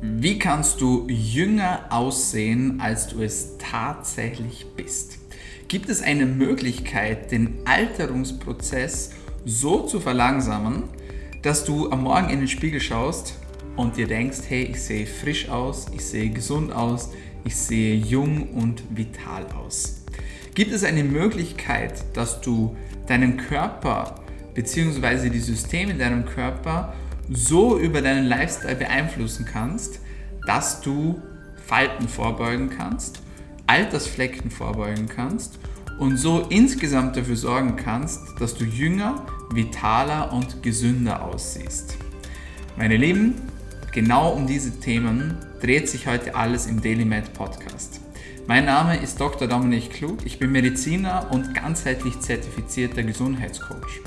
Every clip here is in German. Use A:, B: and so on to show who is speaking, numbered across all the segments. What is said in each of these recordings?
A: Wie kannst du jünger aussehen, als du es tatsächlich bist? Gibt es eine Möglichkeit, den Alterungsprozess so zu verlangsamen, dass du am Morgen in den Spiegel schaust und dir denkst, hey, ich sehe frisch aus, ich sehe gesund aus, ich sehe jung und vital aus? Gibt es eine Möglichkeit, dass du deinen Körper bzw. die Systeme in deinem Körper so über deinen Lifestyle beeinflussen kannst, dass du Falten vorbeugen kannst, Altersflecken vorbeugen kannst und so insgesamt dafür sorgen kannst, dass du jünger, vitaler und gesünder aussiehst. Meine Lieben, genau um diese Themen dreht sich heute alles im DailyMed Podcast. Mein Name ist Dr. Dominik Klug, ich bin Mediziner und ganzheitlich zertifizierter Gesundheitscoach.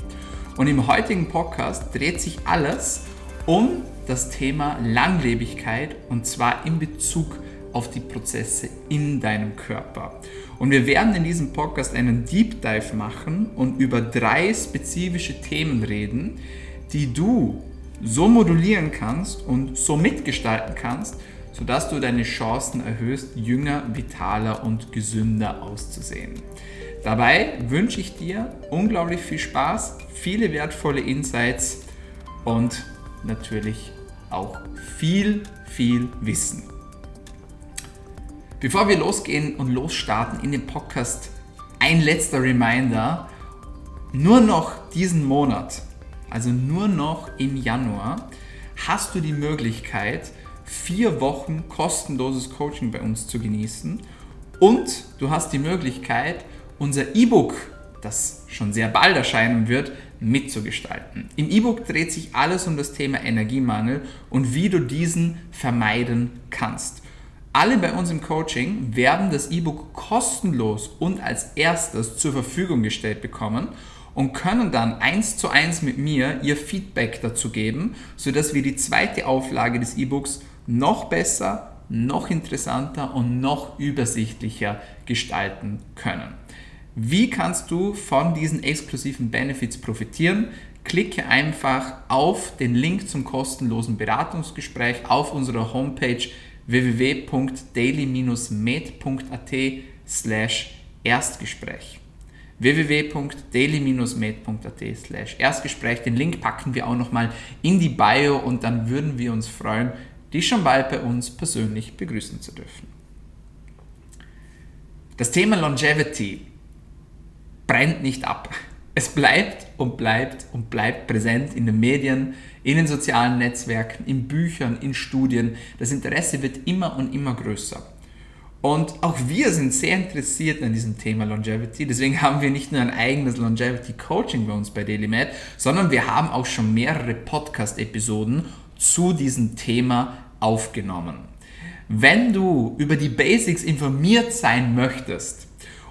A: Und im heutigen Podcast dreht sich alles um das Thema Langlebigkeit und zwar in Bezug auf die Prozesse in deinem Körper. Und wir werden in diesem Podcast einen Deep Dive machen und über drei spezifische Themen reden, die du so modulieren kannst und so mitgestalten kannst, sodass du deine Chancen erhöhst, jünger, vitaler und gesünder auszusehen. Dabei wünsche ich dir unglaublich viel Spaß, viele wertvolle Insights und natürlich auch viel, viel Wissen. Bevor wir losgehen und losstarten in den Podcast, ein letzter Reminder. Nur noch diesen Monat, also nur noch im Januar, hast du die Möglichkeit, vier Wochen kostenloses Coaching bei uns zu genießen und du hast die Möglichkeit, unser E-Book, das schon sehr bald erscheinen wird, mitzugestalten. Im E-Book dreht sich alles um das Thema Energiemangel und wie du diesen vermeiden kannst. Alle bei uns im Coaching werden das E-Book kostenlos und als erstes zur Verfügung gestellt bekommen und können dann eins zu eins mit mir ihr Feedback dazu geben, sodass wir die zweite Auflage des E-Books noch besser, noch interessanter und noch übersichtlicher gestalten können. Wie kannst du von diesen exklusiven Benefits profitieren? Klicke einfach auf den Link zum kostenlosen Beratungsgespräch auf unserer Homepage www.daily-med.at slash Erstgespräch www.daily-med.at slash Erstgespräch. Den Link packen wir auch nochmal in die Bio und dann würden wir uns freuen, dich schon bald bei uns persönlich begrüßen zu dürfen. Das Thema Longevity brennt nicht ab. Es bleibt und bleibt und bleibt präsent in den Medien, in den sozialen Netzwerken, in Büchern, in Studien. Das Interesse wird immer und immer größer. Und auch wir sind sehr interessiert an diesem Thema Longevity. Deswegen haben wir nicht nur ein eigenes Longevity Coaching bei uns bei DailyMed, sondern wir haben auch schon mehrere Podcast-Episoden zu diesem Thema aufgenommen. Wenn du über die Basics informiert sein möchtest,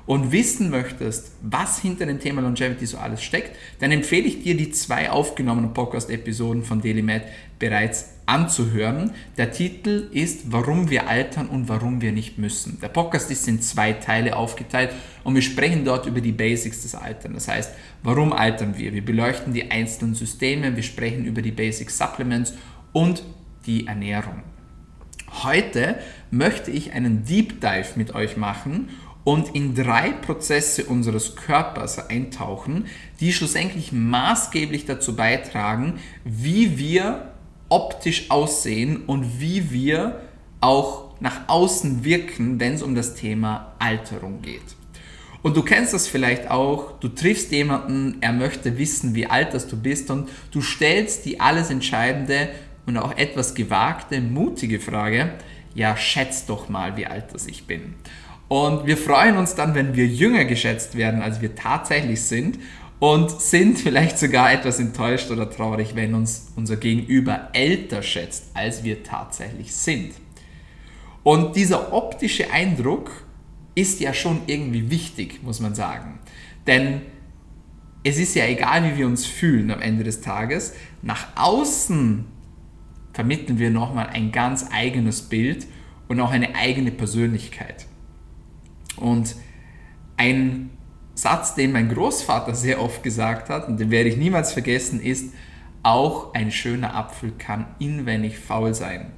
A: und wissen möchtest, was hinter dem Thema Longevity so alles steckt, dann empfehle ich dir, die zwei aufgenommenen Podcast-Episoden von DailyMed bereits anzuhören. Der Titel ist Warum wir altern und warum wir nicht müssen. Der Podcast ist in zwei Teile aufgeteilt und wir sprechen dort über die Basics des Altern. Das heißt, warum altern wir? Wir beleuchten die einzelnen Systeme, wir sprechen über die Basic Supplements und die Ernährung. Heute möchte ich einen Deep Dive mit euch machen und in drei Prozesse unseres Körpers eintauchen, die schlussendlich maßgeblich dazu beitragen, wie wir optisch aussehen und wie wir auch nach außen wirken, wenn es um das Thema Alterung geht. Und du kennst das vielleicht auch, du triffst jemanden, er möchte wissen, wie alt das du bist und du stellst die alles entscheidende und auch etwas gewagte, mutige Frage, ja, schätz doch mal, wie alt das ich bin. Und wir freuen uns dann, wenn wir jünger geschätzt werden, als wir tatsächlich sind und sind vielleicht sogar etwas enttäuscht oder traurig, wenn uns unser Gegenüber älter schätzt, als wir tatsächlich sind. Und dieser optische Eindruck ist ja schon irgendwie wichtig, muss man sagen. Denn es ist ja egal, wie wir uns fühlen am Ende des Tages, nach außen vermitteln wir nochmal ein ganz eigenes Bild und auch eine eigene Persönlichkeit. Und ein Satz, den mein Großvater sehr oft gesagt hat, und den werde ich niemals vergessen, ist, auch ein schöner Apfel kann inwendig faul sein.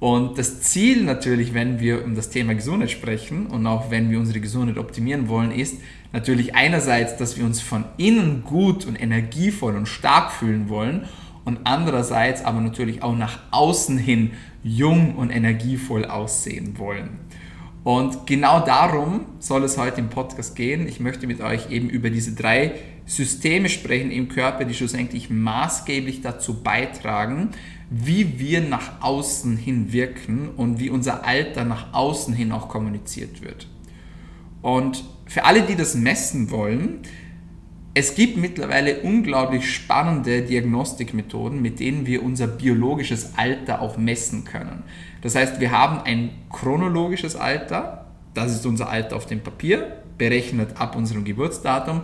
A: Und das Ziel natürlich, wenn wir um das Thema Gesundheit sprechen und auch wenn wir unsere Gesundheit optimieren wollen, ist natürlich einerseits, dass wir uns von innen gut und energievoll und stark fühlen wollen und andererseits aber natürlich auch nach außen hin jung und energievoll aussehen wollen. Und genau darum soll es heute im Podcast gehen. Ich möchte mit euch eben über diese drei Systeme sprechen im Körper, die schlussendlich maßgeblich dazu beitragen, wie wir nach außen hin wirken und wie unser Alter nach außen hin auch kommuniziert wird. Und für alle, die das messen wollen, es gibt mittlerweile unglaublich spannende Diagnostikmethoden, mit denen wir unser biologisches Alter auch messen können. Das heißt, wir haben ein chronologisches Alter, das ist unser Alter auf dem Papier, berechnet ab unserem Geburtsdatum.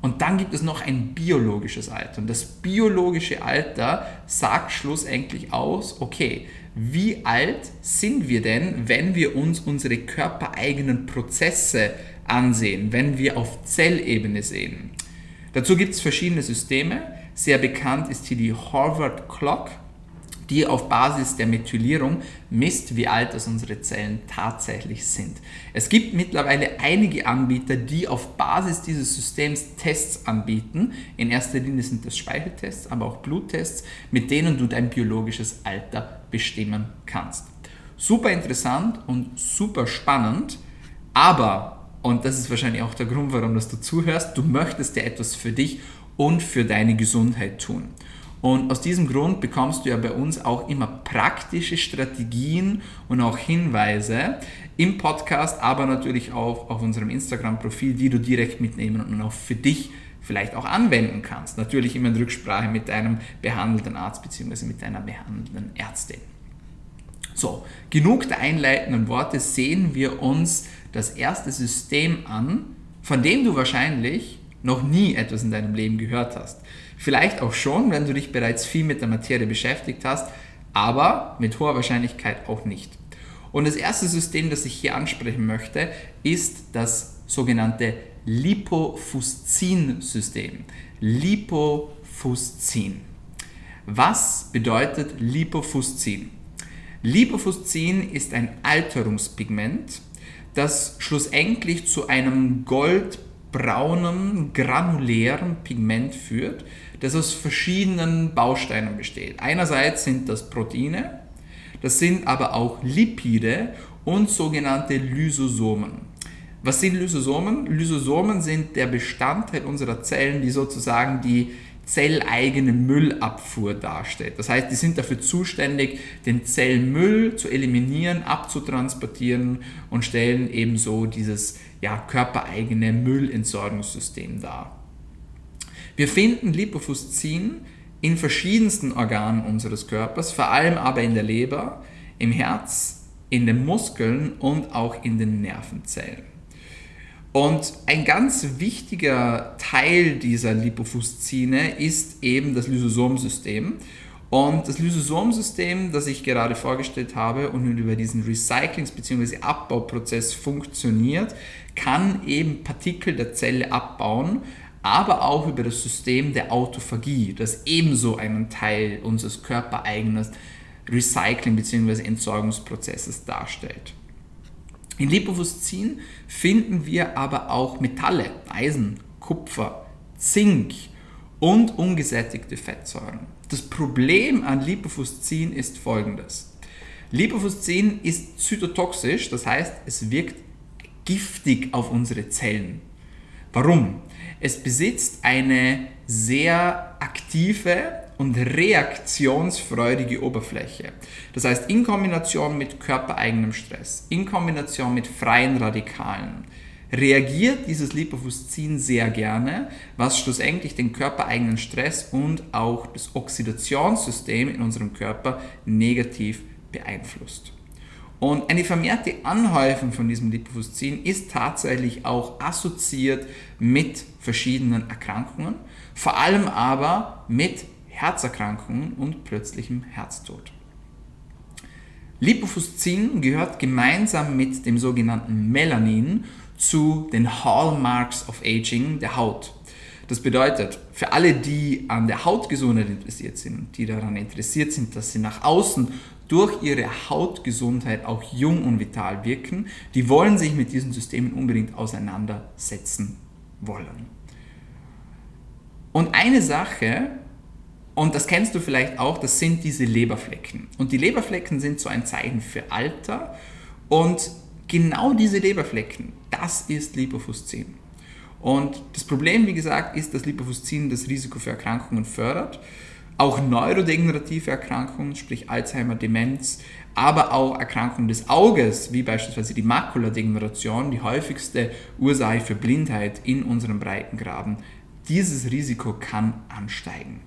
A: Und dann gibt es noch ein biologisches Alter. Und das biologische Alter sagt schlussendlich aus, okay, wie alt sind wir denn, wenn wir uns unsere körpereigenen Prozesse ansehen, wenn wir auf Zellebene sehen. Dazu gibt es verschiedene Systeme. Sehr bekannt ist hier die Harvard Clock, die auf Basis der Methylierung misst, wie alt das unsere Zellen tatsächlich sind. Es gibt mittlerweile einige Anbieter, die auf Basis dieses Systems Tests anbieten. In erster Linie sind das Speicheltests, aber auch Bluttests, mit denen du dein biologisches Alter bestimmen kannst. Super interessant und super spannend, aber und das ist wahrscheinlich auch der Grund, warum du zuhörst. Du möchtest ja etwas für dich und für deine Gesundheit tun. Und aus diesem Grund bekommst du ja bei uns auch immer praktische Strategien und auch Hinweise im Podcast, aber natürlich auch auf unserem Instagram-Profil, die du direkt mitnehmen und auch für dich vielleicht auch anwenden kannst. Natürlich immer in Rücksprache mit deinem behandelnden Arzt bzw. mit deiner behandelnden Ärztin. So, genug der einleitenden Worte, sehen wir uns das erste System an, von dem du wahrscheinlich noch nie etwas in deinem Leben gehört hast. Vielleicht auch schon, wenn du dich bereits viel mit der Materie beschäftigt hast, aber mit hoher Wahrscheinlichkeit auch nicht. Und das erste System, das ich hier ansprechen möchte, ist das sogenannte Lipofuscin-System. Lipofuscin. Was bedeutet Lipofuscin? Lipofuscin ist ein Alterungspigment, das schlussendlich zu einem goldbraunen, granulären Pigment führt, das aus verschiedenen Bausteinen besteht. Einerseits sind das Proteine, das sind aber auch Lipide und sogenannte Lysosomen. Was sind Lysosomen? Lysosomen sind der Bestandteil unserer Zellen, die sozusagen die zelleigene Müllabfuhr darstellt. Das heißt, die sind dafür zuständig, den Zellmüll zu eliminieren, abzutransportieren und stellen ebenso dieses ja, körpereigene Müllentsorgungssystem dar. Wir finden Lipofuscin in verschiedensten Organen unseres Körpers, vor allem aber in der Leber, im Herz, in den Muskeln und auch in den Nervenzellen. Und ein ganz wichtiger Teil dieser Lipofuscine ist eben das Lysosomsystem. Und das Lysosomsystem, das ich gerade vorgestellt habe und über diesen Recyclings- bzw. Abbauprozess funktioniert, kann eben Partikel der Zelle abbauen, aber auch über das System der Autophagie, das ebenso einen Teil unseres körpereigenen Recycling- bzw. Entsorgungsprozesses darstellt. In Lipofuscin finden wir aber auch Metalle, Eisen, Kupfer, Zink und ungesättigte Fettsäuren. Das Problem an Lipofuscin ist folgendes. Lipofuscin ist zytotoxisch, das heißt, es wirkt giftig auf unsere Zellen. Warum? Es besitzt eine sehr aktive und reaktionsfreudige Oberfläche. Das heißt, in Kombination mit körpereigenem Stress, in Kombination mit freien Radikalen, reagiert dieses Lipofuscin sehr gerne, was schlussendlich den körpereigenen Stress und auch das Oxidationssystem in unserem Körper negativ beeinflusst. Und eine vermehrte Anhäufung von diesem Lipofuscin ist tatsächlich auch assoziiert mit verschiedenen Erkrankungen, vor allem aber mit Herzerkrankungen und plötzlichem Herztod. Lipofuscin gehört gemeinsam mit dem sogenannten Melanin zu den Hallmarks of Aging der Haut. Das bedeutet, für alle, die an der Hautgesundheit interessiert sind, die daran interessiert sind, dass sie nach außen durch ihre Hautgesundheit auch jung und vital wirken, die wollen sich mit diesen Systemen unbedingt auseinandersetzen wollen. Und eine Sache, und das kennst du vielleicht auch, das sind diese Leberflecken. Und die Leberflecken sind so ein Zeichen für Alter. Und genau diese Leberflecken, das ist Lipofuscin. Und das Problem, wie gesagt, ist, dass Lipofuscin das Risiko für Erkrankungen fördert. Auch neurodegenerative Erkrankungen, sprich Alzheimer, Demenz, aber auch Erkrankungen des Auges, wie beispielsweise die Makuladegeneration, die häufigste Ursache für Blindheit in unserem Breitengraden. Dieses Risiko kann ansteigen.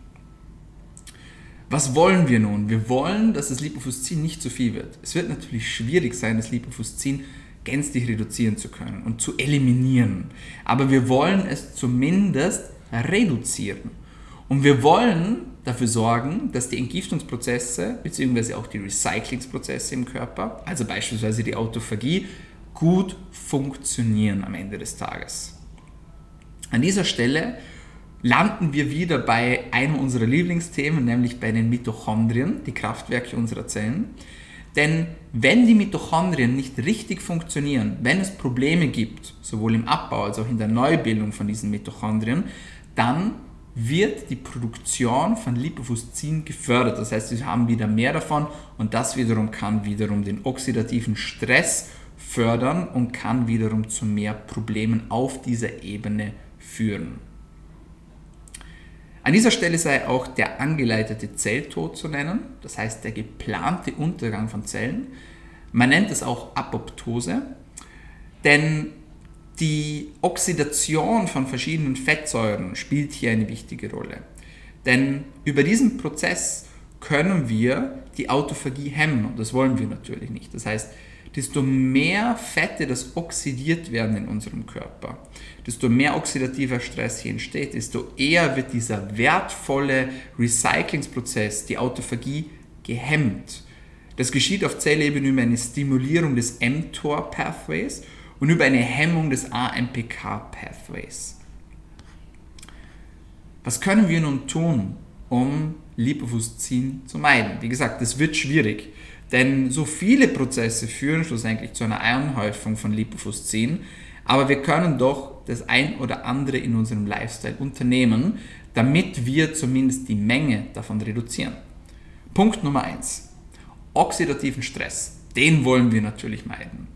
A: Was wollen wir nun? Wir wollen, dass das Lipofuscin nicht zu viel wird. Es wird natürlich schwierig sein, das Lipofuscin gänzlich reduzieren zu können und zu eliminieren. Aber wir wollen es zumindest reduzieren. Und wir wollen dafür sorgen, dass die Entgiftungsprozesse bzw. auch die Recyclingsprozesse im Körper, also beispielsweise die Autophagie, gut funktionieren am Ende des Tages. An dieser Stelle landen wir wieder bei einem unserer Lieblingsthemen, nämlich bei den Mitochondrien, die Kraftwerke unserer Zellen. Denn wenn die Mitochondrien nicht richtig funktionieren, wenn es Probleme gibt, sowohl im Abbau als auch in der Neubildung von diesen Mitochondrien, dann wird die Produktion von Lipofuscin gefördert. Das heißt, sie haben wieder mehr davon und das wiederum kann wiederum den oxidativen Stress fördern und kann wiederum zu mehr Problemen auf dieser Ebene führen. An dieser Stelle sei auch der angeleitete Zelltod zu nennen, das heißt der geplante Untergang von Zellen. Man nennt es auch Apoptose, denn die Oxidation von verschiedenen Fettsäuren spielt hier eine wichtige Rolle. Denn über diesen Prozess können wir die Autophagie hemmen und das wollen wir natürlich nicht. Das heißt, desto mehr Fette, das oxidiert werden in unserem Körper, desto mehr oxidativer Stress hier entsteht, desto eher wird dieser wertvolle Recyclingsprozess, die Autophagie, gehemmt. Das geschieht auf Zellebene über eine Stimulierung des mTOR-Pathways und über eine Hemmung des AMPK-Pathways. Was können wir nun tun, um Lipofuscin zu meiden? Wie gesagt, das wird schwierig. Denn so viele Prozesse führen schlussendlich zu einer Anhäufung von Lipofuscin, aber wir können doch das ein oder andere in unserem Lifestyle unternehmen, damit wir zumindest die Menge davon reduzieren. Punkt Nummer 1. Oxidativen Stress. Den wollen wir natürlich meiden.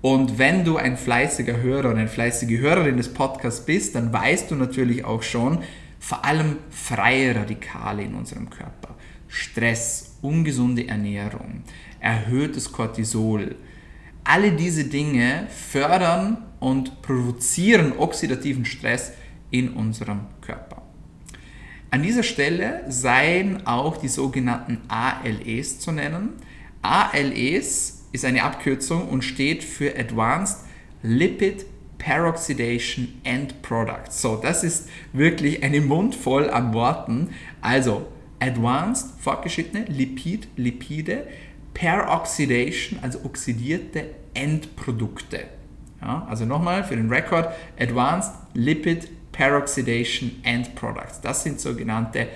A: Und wenn du ein fleißiger Hörer und eine fleißige Hörerin des Podcasts bist, dann weißt du natürlich auch schon, vor allem freie Radikale in unserem Körper. Stress, ungesunde Ernährung, erhöhtes Cortisol. Alle diese Dinge fördern und provozieren oxidativen Stress in unserem Körper. An dieser Stelle seien auch die sogenannten ALEs zu nennen. ALEs ist eine Abkürzung und steht für Advanced Lipid Peroxidation End Products. So, das ist wirklich eine Mundvoll an Worten. Also Advanced, fortgeschrittene Lipid, Lipide, Peroxidation, also oxidierte Endprodukte. Ja, also nochmal für den Rekord, Advanced Lipid Peroxidation End Products. Das sind sogenannte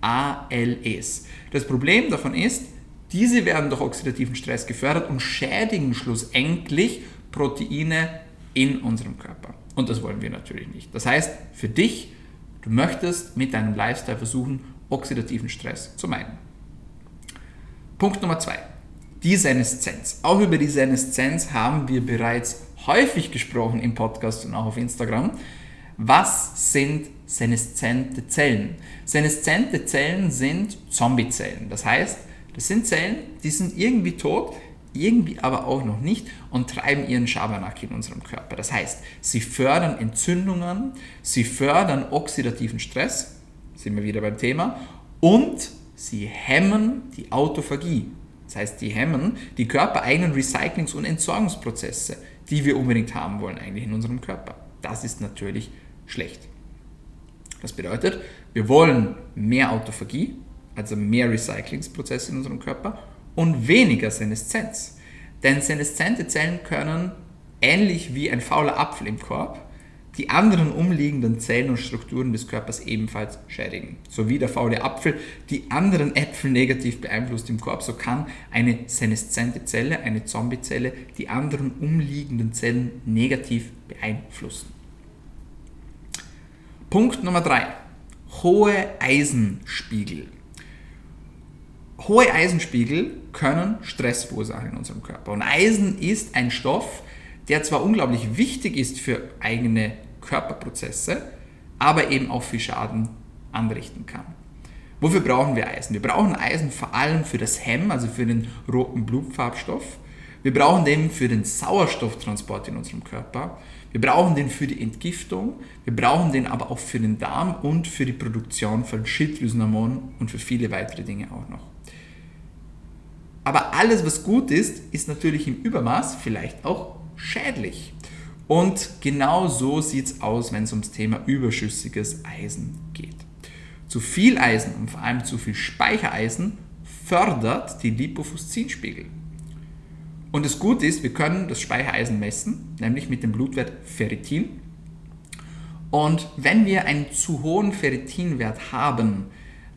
A: ALEs. Das Problem davon ist, diese werden durch oxidativen Stress gefördert und schädigen schlussendlich Proteine in unserem Körper. Und das wollen wir natürlich nicht. Das heißt, für dich, du möchtest mit deinem Lifestyle versuchen, oxidativen Stress zu meiden. Punkt Nummer zwei. Die Seneszenz. Auch über die Seneszenz haben wir bereits häufig gesprochen im Podcast und auch auf Instagram. Was sind seneszente Zellen? Seneszente Zellen sind Zombiezellen. Das heißt, das sind Zellen, die sind irgendwie tot, irgendwie aber auch noch nicht und treiben ihren Schabernack in unserem Körper. Das heißt, sie fördern Entzündungen, sie fördern oxidativen Stress, sind wir wieder beim Thema, und sie hemmen die Autophagie. Das heißt, die hemmen die körpereigenen Recyclings- und Entsorgungsprozesse, die wir unbedingt haben wollen eigentlich in unserem Körper. Das ist natürlich schlecht. Das bedeutet, wir wollen mehr Autophagie, also mehr Recyclingsprozesse in unserem Körper und weniger Seneszenz. Denn seneszente Zellen können, ähnlich wie ein fauler Apfel im Korb, die anderen umliegenden Zellen und Strukturen des Körpers ebenfalls schädigen. So wie der faule Apfel die anderen Äpfel negativ beeinflusst im Korb, so kann eine seneszente Zelle, eine Zombiezelle, die anderen umliegenden Zellen negativ beeinflussen. Punkt Nummer 3. Hohe Eisenspiegel. Hohe Eisenspiegel können Stress verursachen in unserem Körper. Und Eisen ist ein Stoff, der zwar unglaublich wichtig ist für eigene Körperprozesse, aber eben auch viel Schaden anrichten kann. Wofür brauchen wir Eisen? Wir brauchen Eisen vor allem für das Hemm, also für den roten Blutfarbstoff. Wir brauchen den für den Sauerstofftransport in unserem Körper. Wir brauchen den für die Entgiftung. Wir brauchen den aber auch für den Darm und für die Produktion von Schilddrüsenhormonen und für viele weitere Dinge auch noch. Aber alles, was gut ist, ist natürlich im Übermaß vielleicht auch schädlich. Und genau so sieht es aus, wenn es ums Thema überschüssiges Eisen geht. Zu viel Eisen und vor allem zu viel Speichereisen fördert die Lipofuscinspiegel. Und das Gute ist, wir können das Speichereisen messen, nämlich mit dem Blutwert Ferritin. Und wenn wir einen zu hohen Ferritinwert haben,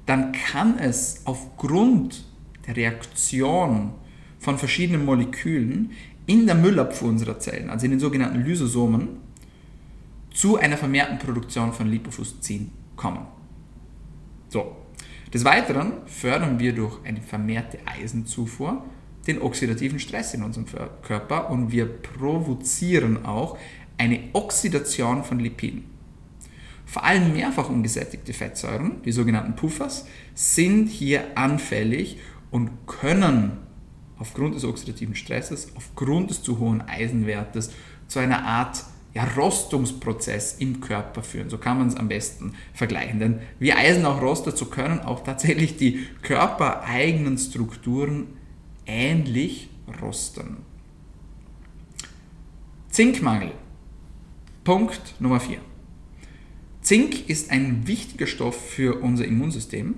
A: dann kann es aufgrund der Reaktion von verschiedenen Molekülen in der Müllabfuhr unserer Zellen, also in den sogenannten Lysosomen, zu einer vermehrten Produktion von Lipofuscin kommen. So. Des Weiteren fördern wir durch eine vermehrte Eisenzufuhr den oxidativen Stress in unserem Körper und wir provozieren auch eine Oxidation von Lipiden. Vor allem mehrfach ungesättigte Fettsäuren, die sogenannten Puffers, sind hier anfällig und können aufgrund des oxidativen Stresses, aufgrund des zu hohen Eisenwertes zu einer Art ja, Rostungsprozess im Körper führen. So kann man es am besten vergleichen. Denn wie Eisen auch rostet, so können auch tatsächlich die körpereigenen Strukturen ähnlich rosten. Zinkmangel. Punkt Nummer 4. Zink ist ein wichtiger Stoff für unser Immunsystem,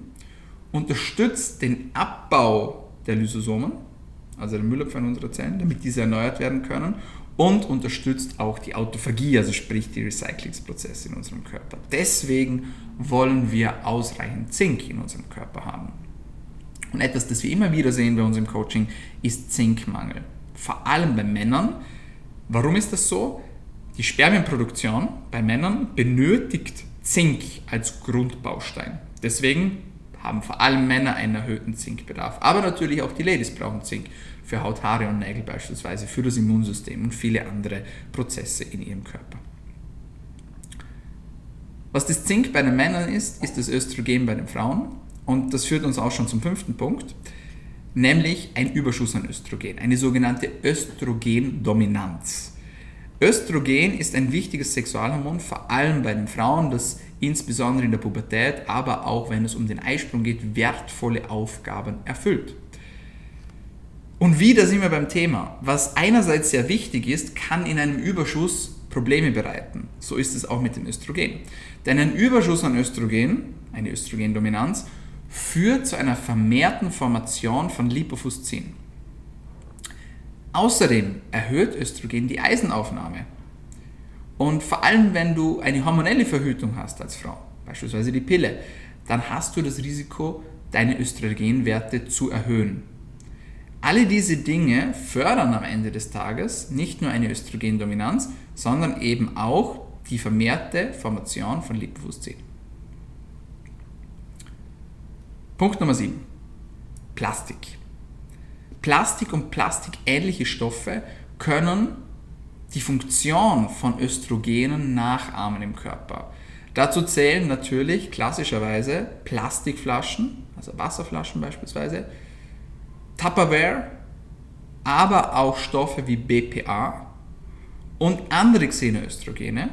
A: unterstützt den Abbau der Lysosomen, also der Müllabfall unserer Zellen, damit diese erneuert werden können und unterstützt auch die Autophagie, also sprich die Recyclingsprozesse in unserem Körper. Deswegen wollen wir ausreichend Zink in unserem Körper haben. Und etwas, das wir immer wieder sehen bei uns im Coaching, ist Zinkmangel. Vor allem bei Männern. Warum ist das so? Die Spermienproduktion bei Männern benötigt Zink als Grundbaustein. Deswegen haben vor allem Männer einen erhöhten Zinkbedarf. Aber natürlich auch die Ladies brauchen Zink für Haut, Haare und Nägel beispielsweise, für das Immunsystem und viele andere Prozesse in ihrem Körper. Was das Zink bei den Männern ist, ist das Östrogen bei den Frauen. Und das führt uns auch schon zum fünften Punkt, nämlich ein Überschuss an Östrogen, eine sogenannte Östrogendominanz. Östrogen ist ein wichtiges Sexualhormon, vor allem bei den Frauen, das insbesondere in der Pubertät, aber auch wenn es um den Eisprung geht, wertvolle Aufgaben erfüllt. Und wieder sind wir beim Thema. Was einerseits sehr wichtig ist, kann in einem Überschuss Probleme bereiten. So ist es auch mit dem Östrogen. Denn ein Überschuss an Östrogen, eine Östrogendominanz, führt zu einer vermehrten Formation von Lipofuscin. Außerdem erhöht Östrogen die Eisenaufnahme. Und vor allem, wenn du eine hormonelle Verhütung hast als Frau, beispielsweise die Pille, dann hast du das Risiko, deine Östrogenwerte zu erhöhen. Alle diese Dinge fördern am Ende des Tages nicht nur eine Östrogendominanz, sondern eben auch die vermehrte Formation von Lipofuscin. Punkt Nummer 7. Plastik. Plastik und plastikähnliche Stoffe können die Funktion von Östrogenen nachahmen im Körper. Dazu zählen natürlich klassischerweise Plastikflaschen, also Wasserflaschen beispielsweise, Tupperware, aber auch Stoffe wie BPA und andere Xenoöstrogene,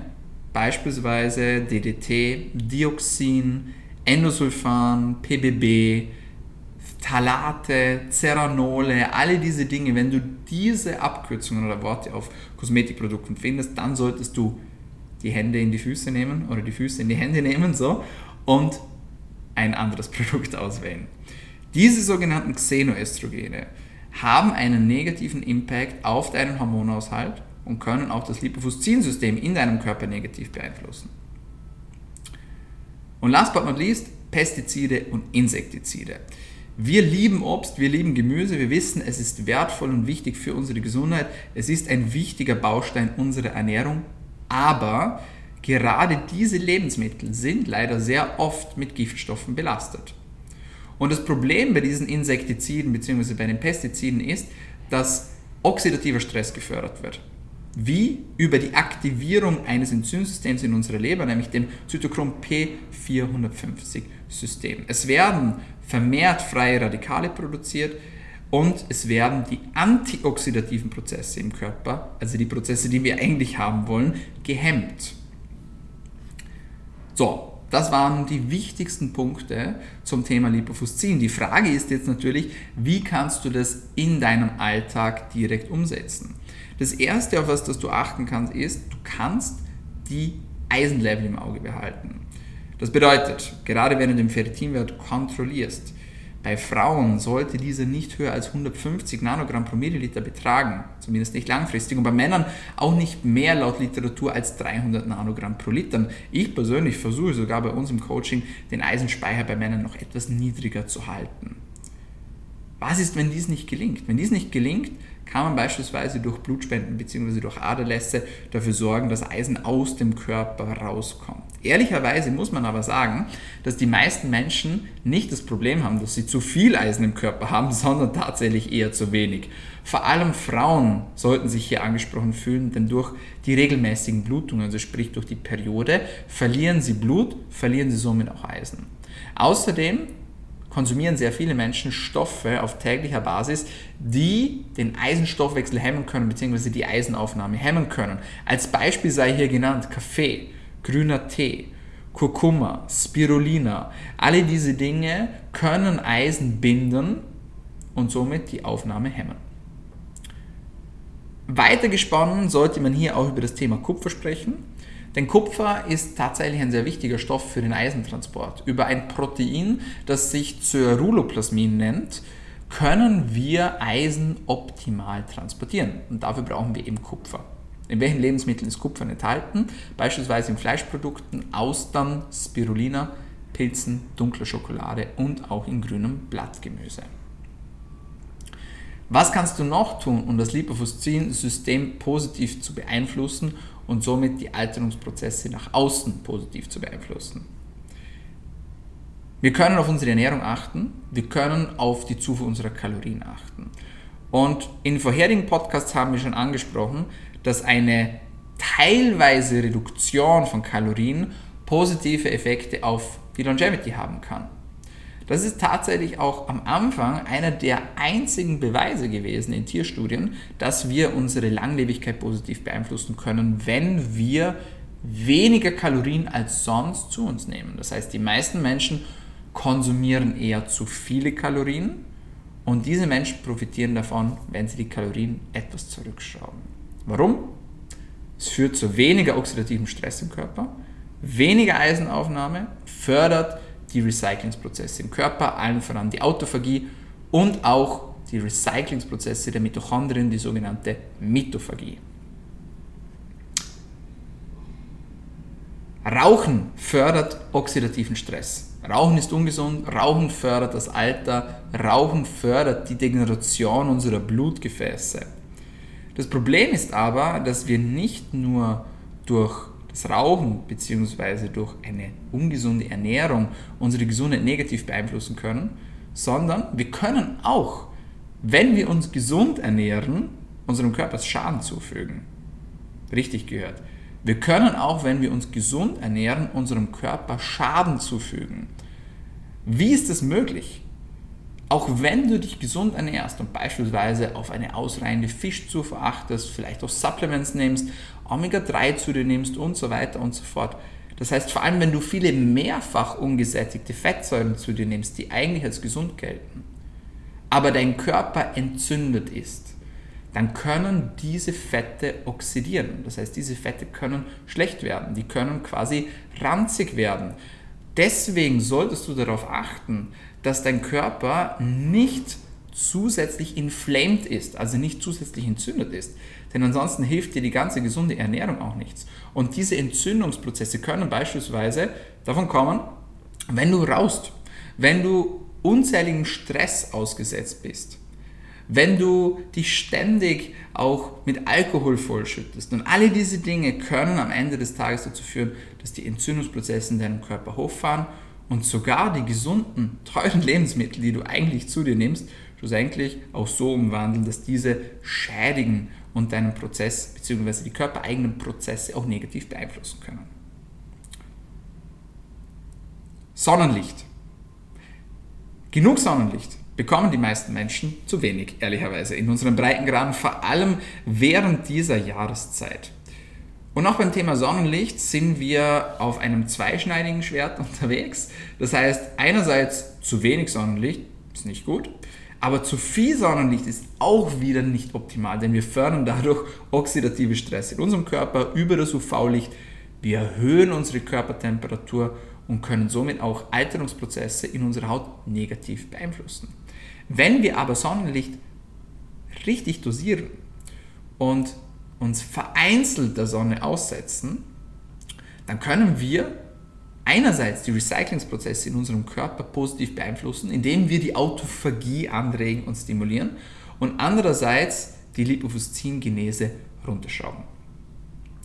A: beispielsweise DDT, Dioxin, Endosulfan, PBB, Talate, Ceranole, alle diese Dinge, wenn du diese Abkürzungen oder Worte auf Kosmetikprodukten findest, dann solltest du die Hände in die Füße nehmen oder die Füße in die Hände nehmen so und ein anderes Produkt auswählen. Diese sogenannten Xenoestrogene haben einen negativen Impact auf deinen Hormonaushalt und können auch das Lipofuscin-System in deinem Körper negativ beeinflussen. Und last but not least, Pestizide und Insektizide. Wir lieben Obst, wir lieben Gemüse, wir wissen, es ist wertvoll und wichtig für unsere Gesundheit. Es ist ein wichtiger Baustein unserer Ernährung, aber gerade diese Lebensmittel sind leider sehr oft mit Giftstoffen belastet. Und das Problem bei diesen Insektiziden bzw. bei den Pestiziden ist, dass oxidativer Stress gefördert wird. Wie über die Aktivierung eines Enzymsystems in unserer Leber, nämlich dem Zytochrom P450 System. Es werden vermehrt freie Radikale produziert und es werden die antioxidativen Prozesse im Körper, also die Prozesse, die wir eigentlich haben wollen, gehemmt. So, das waren die wichtigsten Punkte zum Thema Lipofuscin. Die Frage ist jetzt natürlich, wie kannst du das in deinem Alltag direkt umsetzen? Das erste, auf was das du achten kannst, ist, du kannst die Eisenlevel im Auge behalten. Das bedeutet, gerade wenn du den Ferritinwert kontrollierst, bei Frauen sollte dieser nicht höher als 150 Nanogramm pro Milliliter betragen, zumindest nicht langfristig. Und bei Männern auch nicht mehr laut Literatur als 300 Nanogramm pro Liter. Ich persönlich versuche sogar bei uns im Coaching den Eisenspeicher bei Männern noch etwas niedriger zu halten. Was ist, wenn dies nicht gelingt? Wenn dies nicht gelingt, kann man beispielsweise durch Blutspenden bzw. durch Aderlässe dafür sorgen, dass Eisen aus dem Körper rauskommt. Ehrlicherweise muss man aber sagen, dass die meisten Menschen nicht das Problem haben, dass sie zu viel Eisen im Körper haben, sondern tatsächlich eher zu wenig. Vor allem Frauen sollten sich hier angesprochen fühlen, denn durch die regelmäßigen Blutungen, also sprich durch die Periode, verlieren sie Blut, verlieren sie somit auch Eisen. Außerdem konsumieren sehr viele Menschen Stoffe auf täglicher Basis, die den Eisenstoffwechsel hemmen können, beziehungsweise die Eisenaufnahme hemmen können. Als Beispiel sei hier genannt Kaffee, grüner Tee, Kurkuma, Spirulina. Alle diese Dinge können Eisen binden und somit die Aufnahme hemmen. Weiter gesponnen sollte man hier auch über das Thema Kupfer sprechen. Denn Kupfer ist tatsächlich ein sehr wichtiger Stoff für den Eisentransport. Über ein Protein, das sich Ceruloplasmin nennt, können wir Eisen optimal transportieren. Und dafür brauchen wir eben Kupfer. In welchen Lebensmitteln ist Kupfer enthalten? Beispielsweise in Fleischprodukten, Austern, Spirulina, Pilzen, dunkler Schokolade und auch in grünem Blattgemüse. Was kannst du noch tun, um das Lipofuscin-System positiv zu beeinflussen und somit die Alterungsprozesse nach außen positiv zu beeinflussen? Wir können auf unsere Ernährung achten, wir können auf die Zufuhr unserer Kalorien achten. Und in vorherigen Podcasts haben wir schon angesprochen, dass eine teilweise Reduktion von Kalorien positive Effekte auf die Longevity haben kann. Das ist tatsächlich auch am Anfang einer der einzigen Beweise gewesen in Tierstudien, dass wir unsere Langlebigkeit positiv beeinflussen können, wenn wir weniger Kalorien als sonst zu uns nehmen. Das heißt, die meisten Menschen konsumieren eher zu viele Kalorien und diese Menschen profitieren davon, wenn sie die Kalorien etwas zurückschrauben. Warum? Es führt zu weniger oxidativen Stress im Körper, weniger Eisenaufnahme, fördert die Recyclingsprozesse im Körper, allen voran die Autophagie und auch die Recyclingsprozesse der Mitochondrien, die sogenannte Mitophagie. Rauchen fördert oxidativen Stress. Rauchen ist ungesund, Rauchen fördert das Alter, Rauchen fördert die Degeneration unserer Blutgefäße. Das Problem ist aber, dass wir nicht nur durch das Rauchen bzw. durch eine ungesunde Ernährung unsere Gesundheit negativ beeinflussen können, sondern wir können auch, wenn wir uns gesund ernähren, unserem Körper Schaden zufügen. Richtig gehört. Wir können auch, wenn wir uns gesund ernähren, unserem Körper Schaden zufügen. Wie ist das möglich? Auch wenn du dich gesund ernährst und beispielsweise auf eine ausreichende Fischzufuhr achtest, vielleicht auch Supplements nimmst, Omega-3 zu dir nimmst und so weiter und so fort. Das heißt, vor allem wenn du viele mehrfach ungesättigte Fettsäuren zu dir nimmst, die eigentlich als gesund gelten, aber dein Körper entzündet ist, dann können diese Fette oxidieren. Das heißt, diese Fette können schlecht werden, die können quasi ranzig werden. Deswegen solltest du darauf achten, dass dein Körper nicht zusätzlich inflamed ist, also nicht zusätzlich entzündet ist. Denn ansonsten hilft dir die ganze gesunde Ernährung auch nichts. Und diese Entzündungsprozesse können beispielsweise davon kommen, wenn du raust, wenn du unzähligen Stress ausgesetzt bist, wenn du dich ständig auch mit Alkohol vollschüttest. Und alle diese Dinge können am Ende des Tages dazu führen, dass die Entzündungsprozesse in deinem Körper hochfahren und sogar die gesunden, teuren Lebensmittel, die du eigentlich zu dir nimmst, schlussendlich auch so umwandeln, dass diese schädigen und deinen Prozess bzw. die körpereigenen Prozesse auch negativ beeinflussen können. Sonnenlicht. Genug Sonnenlicht bekommen die meisten Menschen zu wenig, ehrlicherweise, in unseren Breitengraden, vor allem während dieser Jahreszeit. Und auch beim Thema Sonnenlicht sind wir auf einem zweischneidigen Schwert unterwegs. Das heißt, einerseits zu wenig Sonnenlicht ist nicht gut, aber zu viel Sonnenlicht ist auch wieder nicht optimal, denn wir fördern dadurch oxidative Stress in unserem Körper über das UV-Licht. Wir erhöhen unsere Körpertemperatur und können somit auch Alterungsprozesse in unserer Haut negativ beeinflussen. Wenn wir aber Sonnenlicht richtig dosieren und uns vereinzelt der Sonne aussetzen, dann können wir einerseits die Recyclingsprozesse in unserem Körper positiv beeinflussen, indem wir die Autophagie anregen und stimulieren und andererseits die Lipofuscingenese runterschrauben.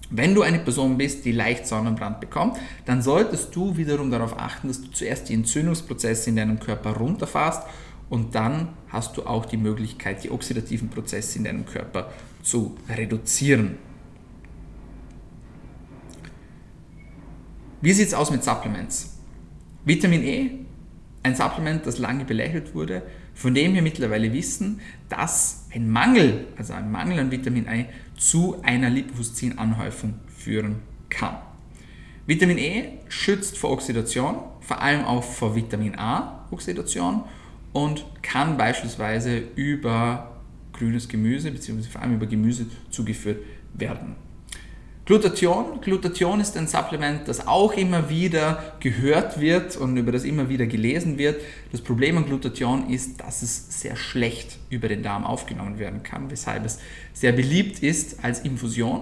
A: Wenn du eine Person bist, die leicht Sonnenbrand bekommt, dann solltest du wiederum darauf achten, dass du zuerst die Entzündungsprozesse in deinem Körper runterfährst und dann hast du auch die Möglichkeit, die oxidativen Prozesse in deinem Körper zu reduzieren. Wie sieht es aus mit Supplements? Vitamin E, ein Supplement, das lange belächelt wurde, von dem wir mittlerweile wissen, dass ein Mangel, also ein Mangel an Vitamin E, zu einer Lipofuscin-Anhäufung führen kann. Vitamin E schützt vor Oxidation, vor allem auch vor Vitamin A-Oxidation und kann beispielsweise über grünes Gemüse bzw. vor allem über Gemüse zugeführt werden. Glutathion. Glutathion ist ein Supplement, das auch immer wieder gehört wird und über das immer wieder gelesen wird. Das Problem an Glutathion ist, dass es sehr schlecht über den Darm aufgenommen werden kann, weshalb es sehr beliebt ist als Infusion.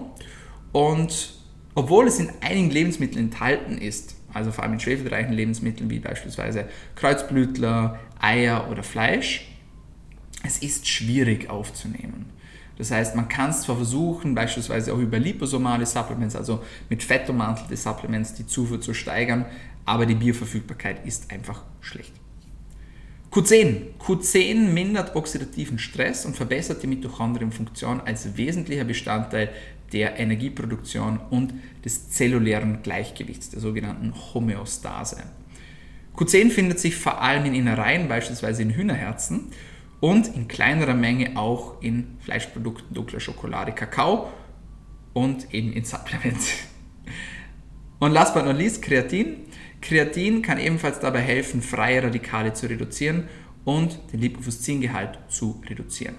A: Und obwohl es in einigen Lebensmitteln enthalten ist, also vor allem in schwefelreichen Lebensmitteln wie beispielsweise Kreuzblütler, Eier oder Fleisch, es ist schwierig aufzunehmen. Das heißt, man kann es zwar versuchen, beispielsweise auch über liposomale Supplements, also mit fettummantelte Supplements, die Zufuhr zu steigern, aber die Bioverfügbarkeit ist einfach schlecht. Q10. Q10 mindert oxidativen Stress und verbessert die Mitochondrienfunktion als wesentlicher Bestandteil der Energieproduktion und des zellulären Gleichgewichts, der sogenannten Homöostase. Q10 findet sich vor allem in Innereien, beispielsweise in Hühnerherzen und in kleinerer Menge auch in Fleischprodukten, dunkler Schokolade, Kakao und eben in Supplements. Und last but not least, Kreatin. Kreatin kann ebenfalls dabei helfen, freie Radikale zu reduzieren und den Lipofuscingehalt zu reduzieren.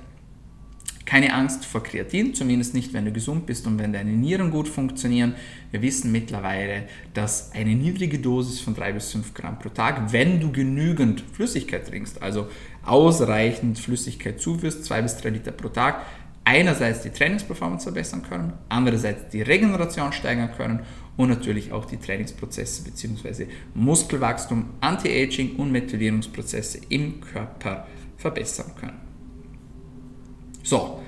A: Keine Angst vor Kreatin, zumindest nicht, wenn du gesund bist und wenn deine Nieren gut funktionieren. Wir wissen mittlerweile, dass eine niedrige Dosis von 3 bis 5 Gramm pro Tag, wenn du genügend Flüssigkeit trinkst, also ausreichend Flüssigkeit zuführst, 2 bis 3 Liter pro Tag, einerseits die Trainingsperformance verbessern können, andererseits die Regeneration steigern können und natürlich auch die Trainingsprozesse bzw. Muskelwachstum, Anti-Aging und Methylierungsprozesse im Körper verbessern können. So,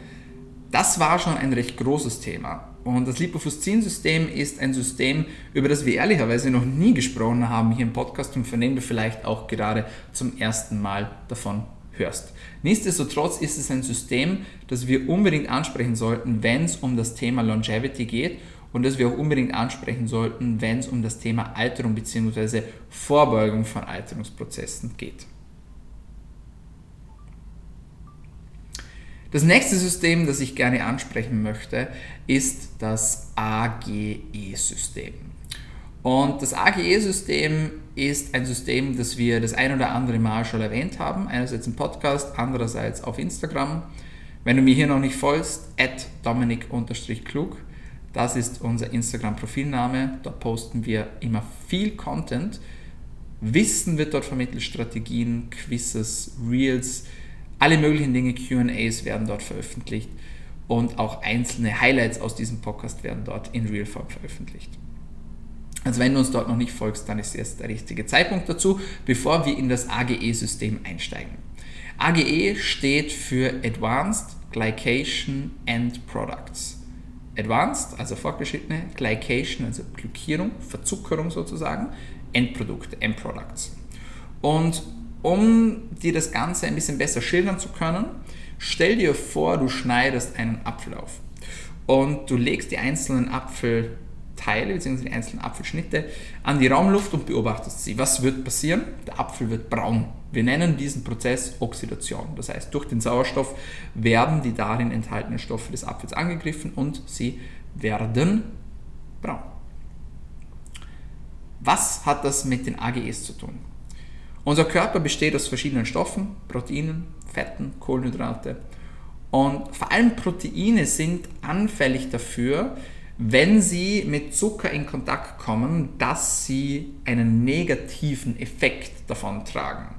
A: das war schon ein recht großes Thema. Und das Lipofuscin-System ist ein System, über das wir ehrlicherweise noch nie gesprochen haben hier im Podcast und von dem du vielleicht auch gerade zum ersten Mal davon hörst. Nichtsdestotrotz ist es ein System, das wir unbedingt ansprechen sollten, wenn es um das Thema Longevity geht und das wir auch unbedingt ansprechen sollten, wenn es um das Thema Alterung bzw. Vorbeugung von Alterungsprozessen geht. Das nächste System, das ich gerne ansprechen möchte, ist das AGE-System. Und das AGE-System ist ein System, das wir das ein oder andere Mal schon erwähnt haben. Einerseits im Podcast, andererseits auf Instagram. Wenn du mir hier noch nicht folgst, at dominik-klug. Das ist unser Instagram-Profilname. Dort posten wir immer viel Content. Wissen wird dort vermittelt, Strategien, Quizzes, Reels, Alle möglichen Dinge, QAs werden dort veröffentlicht und auch einzelne Highlights aus diesem Podcast werden dort in Realform veröffentlicht. Also wenn du uns dort noch nicht folgst, dann ist jetzt der richtige Zeitpunkt dazu, bevor wir in das AGE-System einsteigen. AGE steht für Advanced Glycation End Products. Advanced, also fortgeschrittene, Glycation, also Glykierung, Verzuckerung sozusagen, Endprodukte, Endproducts. Und um dir das Ganze ein bisschen besser schildern zu können, stell dir vor, du schneidest einen Apfel auf und du legst die einzelnen Apfelteile bzw. die einzelnen Apfelschnitte an die Raumluft und beobachtest sie. Was wird passieren? Der Apfel wird braun. Wir nennen diesen Prozess Oxidation. Das heißt, durch den Sauerstoff werden die darin enthaltenen Stoffe des Apfels angegriffen und sie werden braun. Was hat das mit den AGEs zu tun? Unser Körper besteht aus verschiedenen Stoffen, Proteinen, Fetten, Kohlenhydrate. Und vor allem Proteine sind anfällig dafür, wenn sie mit Zucker in Kontakt kommen, dass sie einen negativen Effekt davon tragen.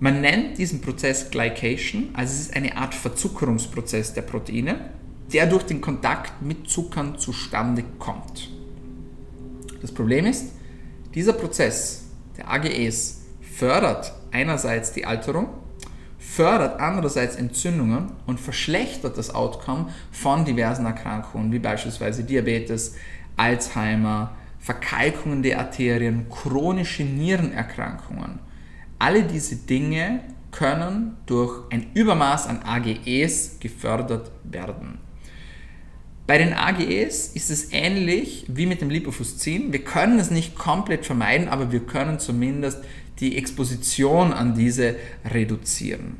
A: Man nennt diesen Prozess Glycation, also es ist eine Art Verzuckerungsprozess der Proteine, der durch den Kontakt mit Zuckern zustande kommt. Das Problem ist, dieser Prozess der AGEs fördert einerseits die Alterung, fördert andererseits Entzündungen und verschlechtert das Outcome von diversen Erkrankungen, wie beispielsweise Diabetes, Alzheimer, Verkalkungen der Arterien, chronische Nierenerkrankungen. Alle diese Dinge können durch ein Übermaß an AGEs gefördert werden. Bei den AGEs ist es ähnlich wie mit dem Lipofuscin. Wir können es nicht komplett vermeiden, aber wir können zumindest die Exposition an diese reduzieren.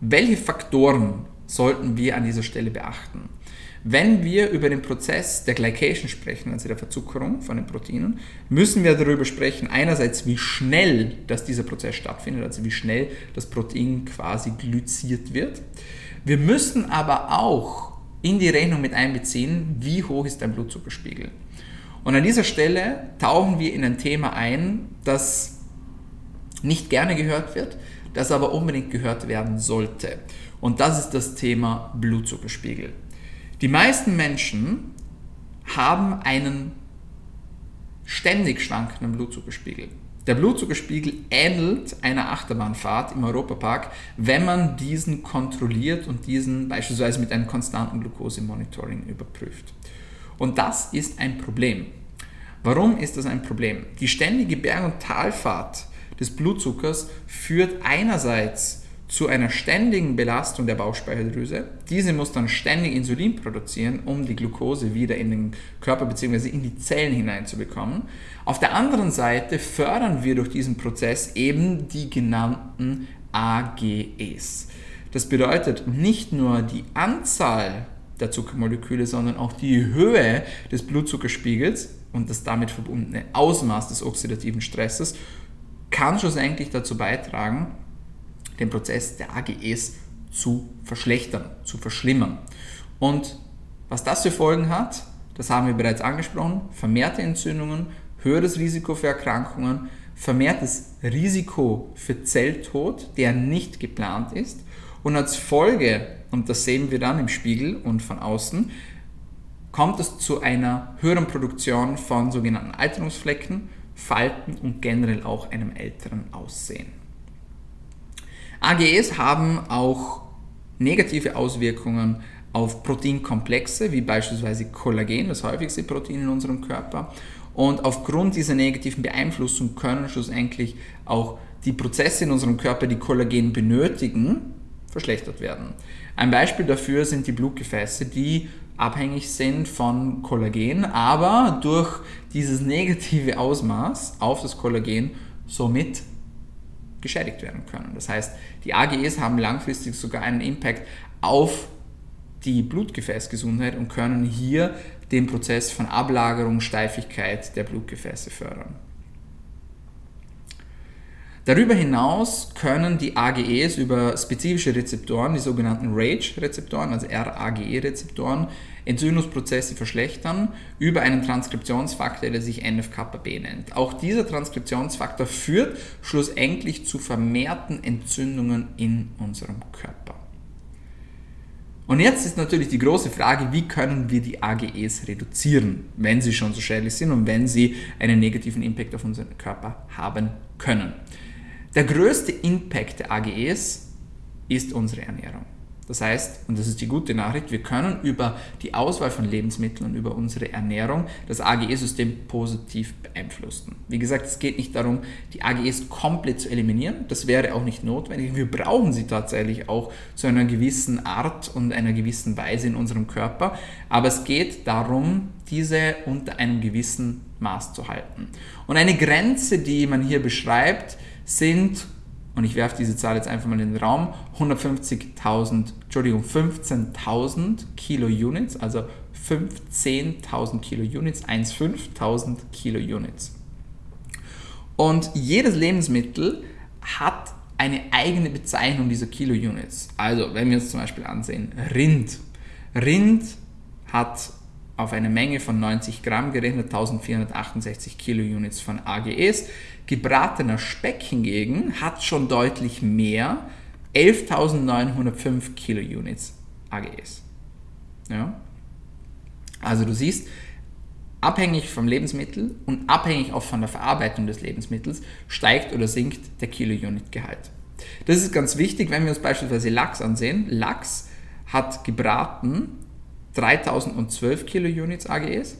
A: Welche Faktoren sollten wir an dieser Stelle beachten? Wenn wir über den Prozess der Glycation sprechen, also der Verzuckerung von den Proteinen, müssen wir darüber sprechen, einerseits, wie schnell dass dieser Prozess stattfindet, also wie schnell das Protein quasi glyziert wird. Wir müssen aber auch in die Rechnung mit einbeziehen, wie hoch ist dein Blutzuckerspiegel. Und an dieser Stelle tauchen wir in ein Thema ein, das nicht gerne gehört wird, das aber unbedingt gehört werden sollte. Und das ist das Thema Blutzuckerspiegel. Die meisten Menschen haben einen ständig schwankenden Blutzuckerspiegel. Der Blutzuckerspiegel ähnelt einer Achterbahnfahrt im Europapark, wenn man diesen kontrolliert und diesen beispielsweise mit einem konstanten Glukosemonitoring überprüft. Und das ist ein Problem. Warum ist das ein Problem? Die ständige Berg- und Talfahrt des Blutzuckers führt einerseits zu einer ständigen Belastung der Bauchspeicheldrüse. Diese muss dann ständig Insulin produzieren, um die Glucose wieder in den Körper bzw. in die Zellen hineinzubekommen. Auf der anderen Seite fördern wir durch diesen Prozess eben die genannten AGEs. Das bedeutet nicht nur die Anzahl der Zuckermoleküle, sondern auch die Höhe des Blutzuckerspiegels und das damit verbundene Ausmaß des oxidativen Stresses kann schlussendlich dazu beitragen, den Prozess der AGEs zu verschlechtern, zu verschlimmern. Und was das für Folgen hat, das haben wir bereits angesprochen, vermehrte Entzündungen, höheres Risiko für Erkrankungen, vermehrtes Risiko für Zelltod, der nicht geplant ist und als Folge, und das sehen wir dann im Spiegel und von außen, kommt es zu einer höheren Produktion von sogenannten Alterungsflecken, Falten und generell auch einem älteren Aussehen. AGEs haben auch negative Auswirkungen auf Proteinkomplexe, wie beispielsweise Kollagen, das häufigste Protein in unserem Körper. Und aufgrund dieser negativen Beeinflussung können schlussendlich auch die Prozesse in unserem Körper, die Kollagen benötigen, verschlechtert werden. Ein Beispiel dafür sind die Blutgefäße, die abhängig sind von Kollagen, aber durch dieses negative Ausmaß auf das Kollagen somit geschädigt werden können. Das heißt, die AGEs haben langfristig sogar einen Impact auf die Blutgefäßgesundheit und können hier den Prozess von Ablagerung, Steifigkeit der Blutgefäße fördern. Darüber hinaus können die AGEs über spezifische Rezeptoren, die sogenannten RAGE-Rezeptoren, also RAGE-Rezeptoren, Entzündungsprozesse verschlechtern über einen Transkriptionsfaktor, der sich NF-kappa-B nennt. Auch dieser Transkriptionsfaktor führt schlussendlich zu vermehrten Entzündungen in unserem Körper. Und jetzt ist natürlich die große Frage, wie können wir die AGEs reduzieren, wenn sie schon so schädlich sind und wenn sie einen negativen Impact auf unseren Körper haben können. Der größte Impact der AGEs ist unsere Ernährung. Das heißt, und das ist die gute Nachricht, wir können über die Auswahl von Lebensmitteln und über unsere Ernährung das AGE-System positiv beeinflussen. Wie gesagt, es geht nicht darum, die AGEs komplett zu eliminieren. Das wäre auch nicht notwendig. Wir brauchen sie tatsächlich auch zu einer gewissen Art und einer gewissen Weise in unserem Körper. Aber es geht darum, diese unter einem gewissen Maß zu halten. Und eine Grenze, die man hier beschreibt, sind und ich werfe diese Zahl jetzt einfach mal in den Raum, 150.000, Entschuldigung, 15.000 Kilo Units, also 15.000 Kilo Units, 1,5.000 Kilo Units. Und jedes Lebensmittel hat eine eigene Bezeichnung dieser Kilo Units. Also, wenn wir uns zum Beispiel ansehen, Rind. Rind hat auf eine Menge von 90 Gramm gerechnet 1468 Kilounits von AGEs. Gebratener Speck hingegen hat schon deutlich mehr, 11.905 Kilounits AGEs. Ja? Also du siehst, abhängig vom Lebensmittel und abhängig auch von der Verarbeitung des Lebensmittels steigt oder sinkt der Kilounit-Gehalt. Das ist ganz wichtig, wenn wir uns beispielsweise Lachs ansehen. Lachs hat gebraten 3012 Kilounits AGEs.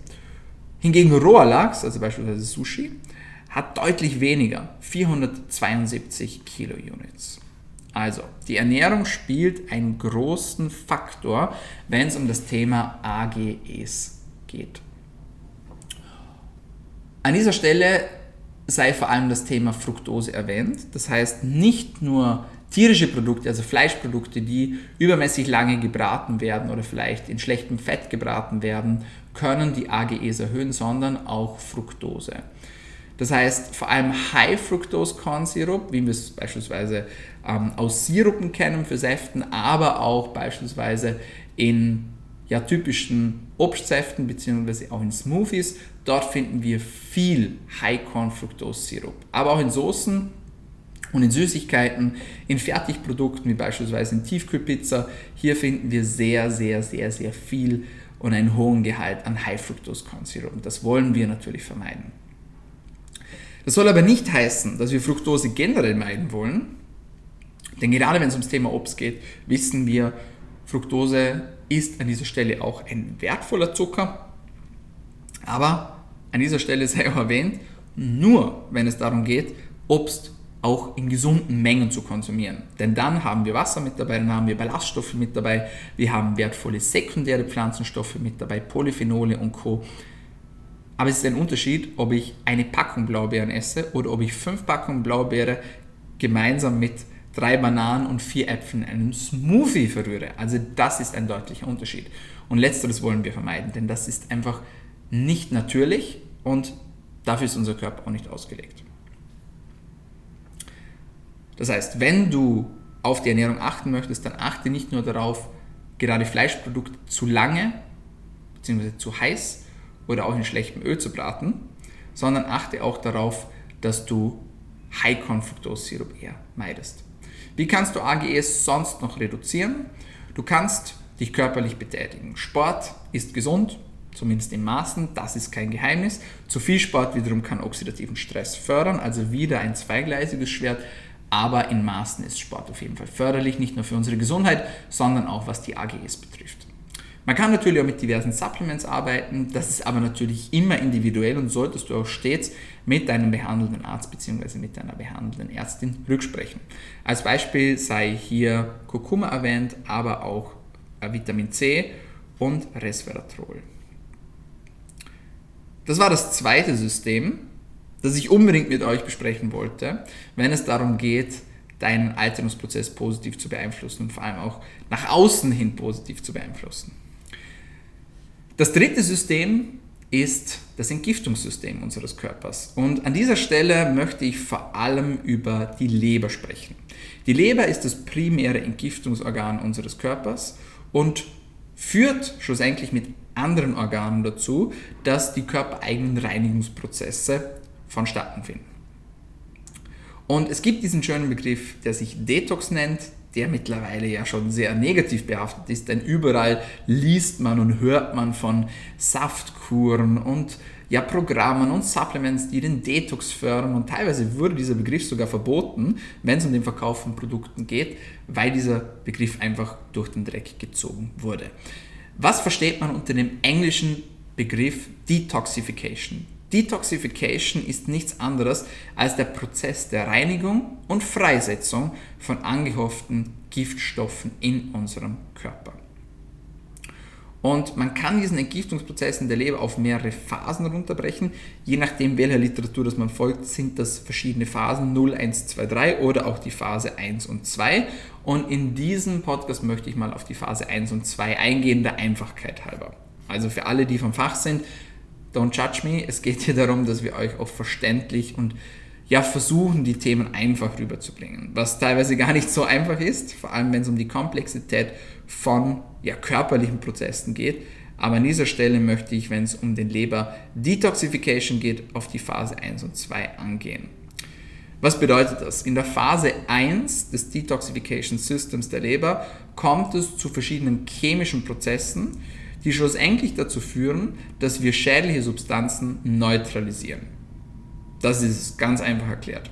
A: Hingegen roher also beispielsweise Sushi, hat deutlich weniger, 472 Kilounits. Also, die Ernährung spielt einen großen Faktor, wenn es um das Thema AGEs geht. An dieser Stelle sei vor allem das Thema Fructose erwähnt. Das heißt, nicht nur tierische Produkte, also Fleischprodukte, die übermäßig lange gebraten werden oder vielleicht in schlechtem Fett gebraten werden, können die AGEs erhöhen, sondern auch Fructose. Das heißt, vor allem High-Fructose-Corn-Sirup, wie wir es beispielsweise ähm, aus Sirupen kennen für Säften, aber auch beispielsweise in ja, typischen Obstsäften bzw. auch in Smoothies. Dort finden wir viel High-Corn-Fructose-Sirup. Aber auch in Soßen und in Süßigkeiten, in Fertigprodukten wie beispielsweise in Tiefkühlpizza, hier finden wir sehr, sehr, sehr, sehr viel und einen hohen Gehalt an High-Fructose-Corn-Sirup. Und das wollen wir natürlich vermeiden. Das soll aber nicht heißen, dass wir Fructose generell meiden wollen, denn gerade wenn es ums Thema Obst geht, wissen wir, Fructose ist an dieser Stelle auch ein wertvoller Zucker, aber an dieser Stelle sei auch erwähnt, nur wenn es darum geht, Obst auch in gesunden Mengen zu konsumieren. Denn dann haben wir Wasser mit dabei, dann haben wir Ballaststoffe mit dabei, wir haben wertvolle sekundäre Pflanzenstoffe mit dabei, Polyphenole und Co. Aber es ist ein Unterschied, ob ich eine Packung Blaubeeren esse oder ob ich fünf Packungen Blaubeere gemeinsam mit drei Bananen und vier Äpfeln in einem Smoothie verrühre. Also das ist ein deutlicher Unterschied. Und letzteres wollen wir vermeiden, denn das ist einfach nicht natürlich und dafür ist unser Körper auch nicht ausgelegt. Das heißt, wenn du auf die Ernährung achten möchtest, dann achte nicht nur darauf, gerade Fleischprodukte zu lange bzw. zu heiß oder auch in schlechtem Öl zu braten, sondern achte auch darauf, dass du High-Corn-Fructose-Sirup eher meidest. Wie kannst du AGEs sonst noch reduzieren? Du kannst dich körperlich betätigen. Sport ist gesund, zumindest in Maßen, das ist kein Geheimnis. Zu viel Sport wiederum kann oxidativen Stress fördern, also wieder ein zweigleisiges Schwert aber in Maßen ist Sport auf jeden Fall förderlich, nicht nur für unsere Gesundheit, sondern auch was die AGEs betrifft. Man kann natürlich auch mit diversen Supplements arbeiten, das ist aber natürlich immer individuell und solltest du auch stets mit deinem behandelnden Arzt bzw. mit deiner behandelnden Ärztin rücksprechen. Als Beispiel sei hier Kurkuma erwähnt, aber auch Vitamin C und Resveratrol. Das war das zweite System, das ich unbedingt mit euch besprechen wollte, wenn es darum geht, deinen Alterungsprozess positiv zu beeinflussen und vor allem auch nach außen hin positiv zu beeinflussen. Das dritte System ist das Entgiftungssystem unseres Körpers. Und an dieser Stelle möchte ich vor allem über die Leber sprechen. Die Leber ist das primäre Entgiftungsorgan unseres Körpers und führt schlussendlich mit anderen Organen dazu, dass die körpereigenen Reinigungsprozesse vonstatten finden. Und es gibt diesen schönen Begriff, der sich Detox nennt, der mittlerweile ja schon sehr negativ behaftet ist, denn überall liest man und hört man von Saftkuren und ja, Programmen und Supplements, die den Detox fördern und teilweise wurde dieser Begriff sogar verboten, wenn es um den Verkauf von Produkten geht, weil dieser Begriff einfach durch den Dreck gezogen wurde. Was versteht man unter dem englischen Begriff Detoxification? Detoxification ist nichts anderes als der Prozess der Reinigung und Freisetzung von angehofften Giftstoffen in unserem Körper. Und man kann diesen Entgiftungsprozess in der Leber auf mehrere Phasen runterbrechen. Je nachdem, welcher Literatur das man folgt, sind das verschiedene Phasen 0, 1, 2, 3 oder auch die Phase 1 und 2. Und in diesem Podcast möchte ich mal auf die Phase 1 und 2 eingehen, der Einfachkeit halber. Also für alle, die vom Fach sind, don't judge me. Es geht hier darum, dass wir euch auch verständlich und ja, versuchen, die Themen einfach rüberzubringen. Was teilweise gar nicht so einfach ist, vor allem wenn es um die Komplexität von ja, körperlichen Prozessen geht. Aber an dieser Stelle möchte ich, wenn es um den Leber Detoxification geht, auf die Phase 1 und 2 angehen. Was bedeutet das? In der Phase 1 des Detoxification Systems der Leber kommt es zu verschiedenen chemischen Prozessen, die schlussendlich dazu führen, dass wir schädliche Substanzen neutralisieren. Das ist ganz einfach erklärt.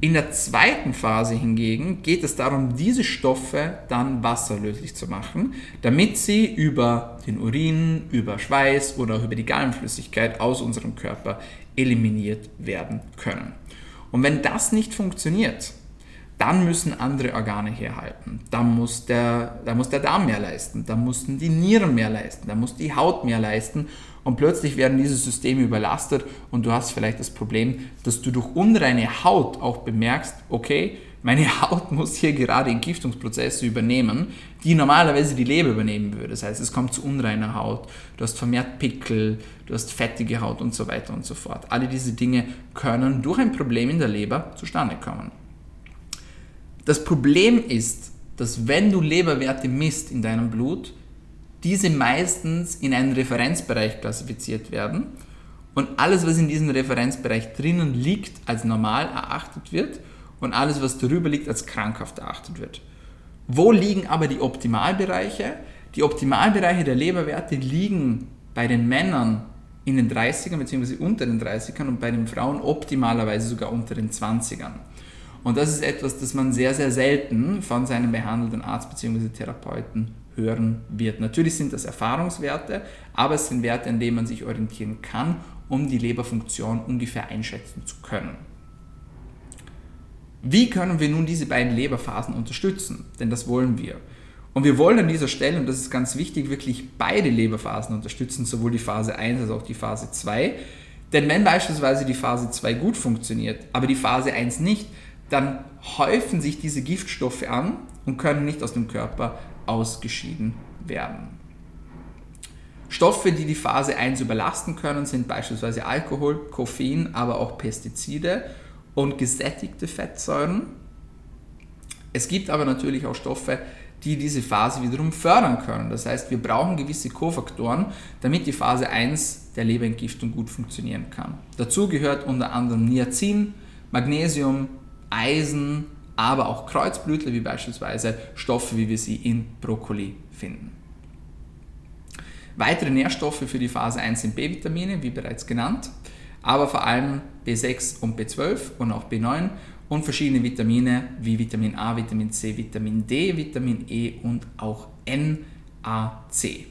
A: In der zweiten Phase hingegen geht es darum, diese Stoffe dann wasserlöslich zu machen, damit sie über den Urin, über Schweiß oder über die Gallenflüssigkeit aus unserem Körper eliminiert werden können. Und wenn das nicht funktioniert, dann müssen andere Organe herhalten. Da muss, der, da muss der Darm mehr leisten, da müssen die Nieren mehr leisten, da muss die Haut mehr leisten und plötzlich werden diese Systeme überlastet und du hast vielleicht das Problem, dass du durch unreine Haut auch bemerkst, okay, meine Haut muss hier gerade Entgiftungsprozesse übernehmen, die normalerweise die Leber übernehmen würde. Das heißt, es kommt zu unreiner Haut, du hast vermehrt Pickel, du hast fettige Haut und so weiter und so fort. Alle diese Dinge können durch ein Problem in der Leber zustande kommen. Das Problem ist, dass wenn du Leberwerte misst in deinem Blut, diese meistens in einen Referenzbereich klassifiziert werden und alles, was in diesem Referenzbereich drinnen liegt, als normal erachtet wird und alles, was darüber liegt, als krankhaft erachtet wird. Wo liegen aber die Optimalbereiche? Die Optimalbereiche der Leberwerte liegen bei den Männern in den 30ern bzw. unter den 30ern und bei den Frauen optimalerweise sogar unter den 20ern. Und das ist etwas, das man sehr, sehr selten von seinem behandelnden Arzt bzw. Therapeuten hören wird. Natürlich sind das Erfahrungswerte, aber es sind Werte, an denen man sich orientieren kann, um die Leberfunktion ungefähr einschätzen zu können. Wie können wir nun diese beiden Leberphasen unterstützen? Denn das wollen wir. Und wir wollen an dieser Stelle, und das ist ganz wichtig, wirklich beide Leberphasen unterstützen, sowohl die Phase 1 als auch die Phase 2. Denn wenn beispielsweise die Phase 2 gut funktioniert, aber die Phase 1 nicht, dann häufen sich diese Giftstoffe an und können nicht aus dem Körper ausgeschieden werden. Stoffe, die die Phase 1 überlasten können, sind beispielsweise Alkohol, Koffein, aber auch Pestizide und gesättigte Fettsäuren. Es gibt aber natürlich auch Stoffe, die diese Phase wiederum fördern können. Das heißt, wir brauchen gewisse Kofaktoren, damit die Phase 1 der Leberentgiftung gut funktionieren kann. Dazu gehört unter anderem Niacin, Magnesium, Eisen, aber auch Kreuzblütler wie beispielsweise Stoffe, wie wir sie in Brokkoli finden. Weitere Nährstoffe für die Phase 1 sind B-Vitamine, wie bereits genannt, aber vor allem B6 und B12 und auch B9 und verschiedene Vitamine wie Vitamin A, Vitamin C, Vitamin D, Vitamin E und auch NAC.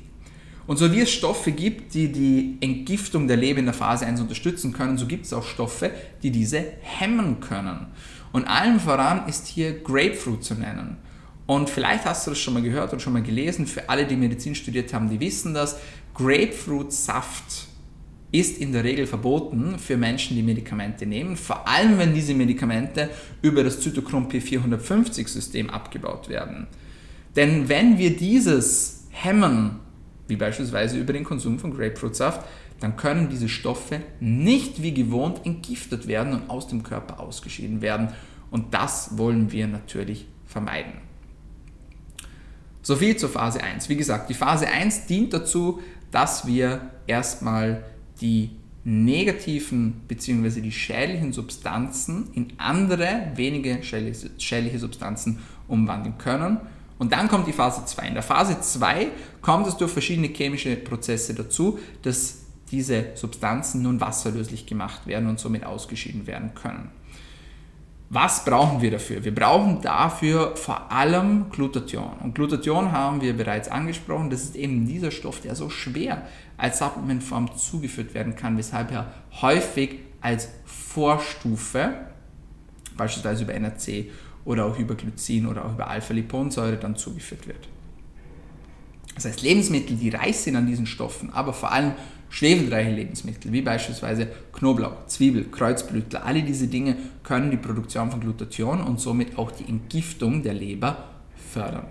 A: Und so wie es Stoffe gibt, die die Entgiftung der Leber in der Phase 1 unterstützen können, so gibt es auch Stoffe, die diese hemmen können. Und allen voran ist hier Grapefruit zu nennen. Und vielleicht hast du das schon mal gehört und schon mal gelesen. Für alle, die Medizin studiert haben, die wissen das. Grapefruit-Saft ist in der Regel verboten für Menschen, die Medikamente nehmen, vor allem wenn diese Medikamente über das Zytochrom P450-System abgebaut werden. Denn wenn wir dieses hemmen, wie beispielsweise über den Konsum von Grapefruitsaft, dann können diese Stoffe nicht wie gewohnt entgiftet werden und aus dem Körper ausgeschieden werden. Und das wollen wir natürlich vermeiden. So viel zur Phase 1. Wie gesagt, die Phase 1 dient dazu, dass wir erstmal die negativen bzw. die schädlichen Substanzen in andere, wenige schädliche Substanzen umwandeln können. Und dann kommt die Phase 2. In der Phase 2 kommt es durch verschiedene chemische Prozesse dazu, dass diese Substanzen nun wasserlöslich gemacht werden und somit ausgeschieden werden können. Was brauchen wir dafür? Wir brauchen dafür vor allem Glutathion. Und Glutathion haben wir bereits angesprochen. Das ist eben dieser Stoff, der so schwer als Supplementform zugeführt werden kann, weshalb er häufig als Vorstufe, beispielsweise über NRC oder auch über Glycin oder auch über Alpha-Liponsäure dann zugeführt wird. Das heißt, Lebensmittel, die reich sind an diesen Stoffen, aber vor allem schwefelreiche Lebensmittel, wie beispielsweise Knoblauch, Zwiebel, Kreuzblütler, alle diese Dinge können die Produktion von Glutathion und somit auch die Entgiftung der Leber fördern.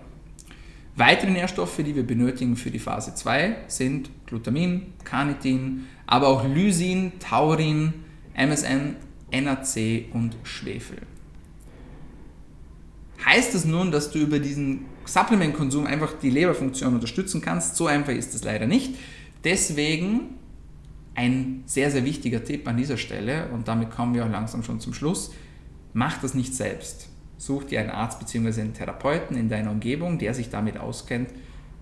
A: Weitere Nährstoffe, die wir benötigen für die Phase 2, sind Glutamin, Carnitin, aber auch Lysin, Taurin, MSN, NAC und Schwefel. Heißt das nun, dass du über diesen Supplementkonsum einfach die Leberfunktion unterstützen kannst? So einfach ist es leider nicht. Deswegen ein sehr, sehr wichtiger Tipp an dieser Stelle, und damit kommen wir auch langsam schon zum Schluss, mach das nicht selbst. Such dir einen Arzt bzw. einen Therapeuten in deiner Umgebung, der sich damit auskennt,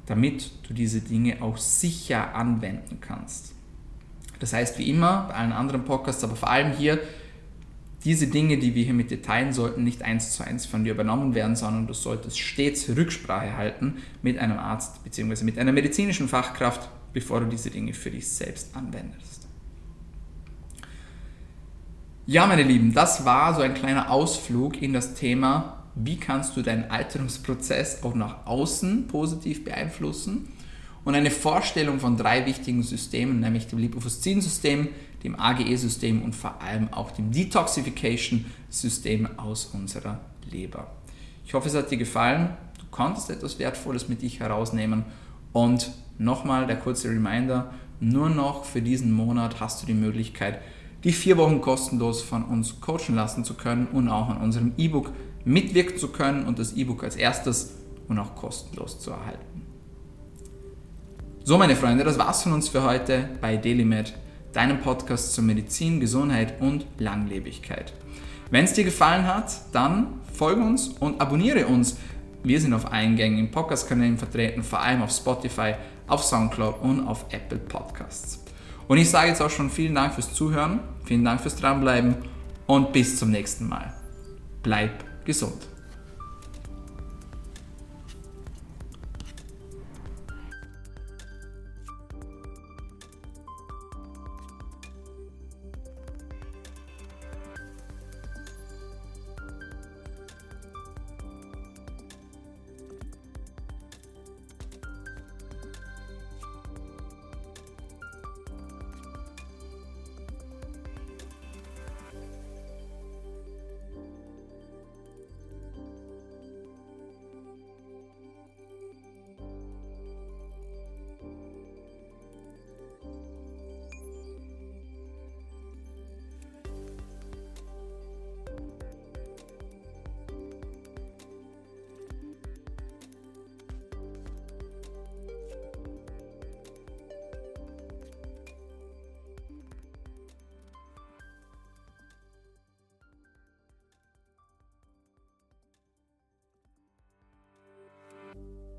A: damit du diese Dinge auch sicher anwenden kannst. Das heißt, wie immer, bei allen anderen Podcasts, aber vor allem hier, diese Dinge, die wir hier mit dir teilen, sollten nicht eins zu eins von dir übernommen werden, sondern du solltest stets Rücksprache halten mit einem Arzt bzw. mit einer medizinischen Fachkraft, bevor du diese Dinge für dich selbst anwendest. Ja, meine Lieben, das war so ein kleiner Ausflug in das Thema, wie kannst du deinen Alterungsprozess auch nach außen positiv beeinflussen und eine Vorstellung von drei wichtigen Systemen, nämlich dem Lipofuscin-System, dem AGE-System und vor allem auch dem Detoxification-System aus unserer Leber. Ich hoffe, es hat dir gefallen. Du konntest etwas Wertvolles mit dich herausnehmen und Nochmal der kurze Reminder, nur noch für diesen Monat hast du die Möglichkeit, die vier Wochen kostenlos von uns coachen lassen zu können und auch an unserem E-Book mitwirken zu können und das E-Book als erstes und auch kostenlos zu erhalten. So, meine Freunde, das war's von uns für heute bei DailyMed, deinem Podcast zur Medizin, Gesundheit und Langlebigkeit. Wenn es dir gefallen hat, dann folge uns und abonniere uns. Wir sind auf allen gängigen Podcast-Kanälen vertreten, vor allem auf Spotify, auf Soundcloud und auf Apple Podcasts. Und ich sage jetzt auch schon vielen Dank fürs Zuhören, vielen Dank fürs Dranbleiben und bis zum nächsten Mal. Bleib gesund.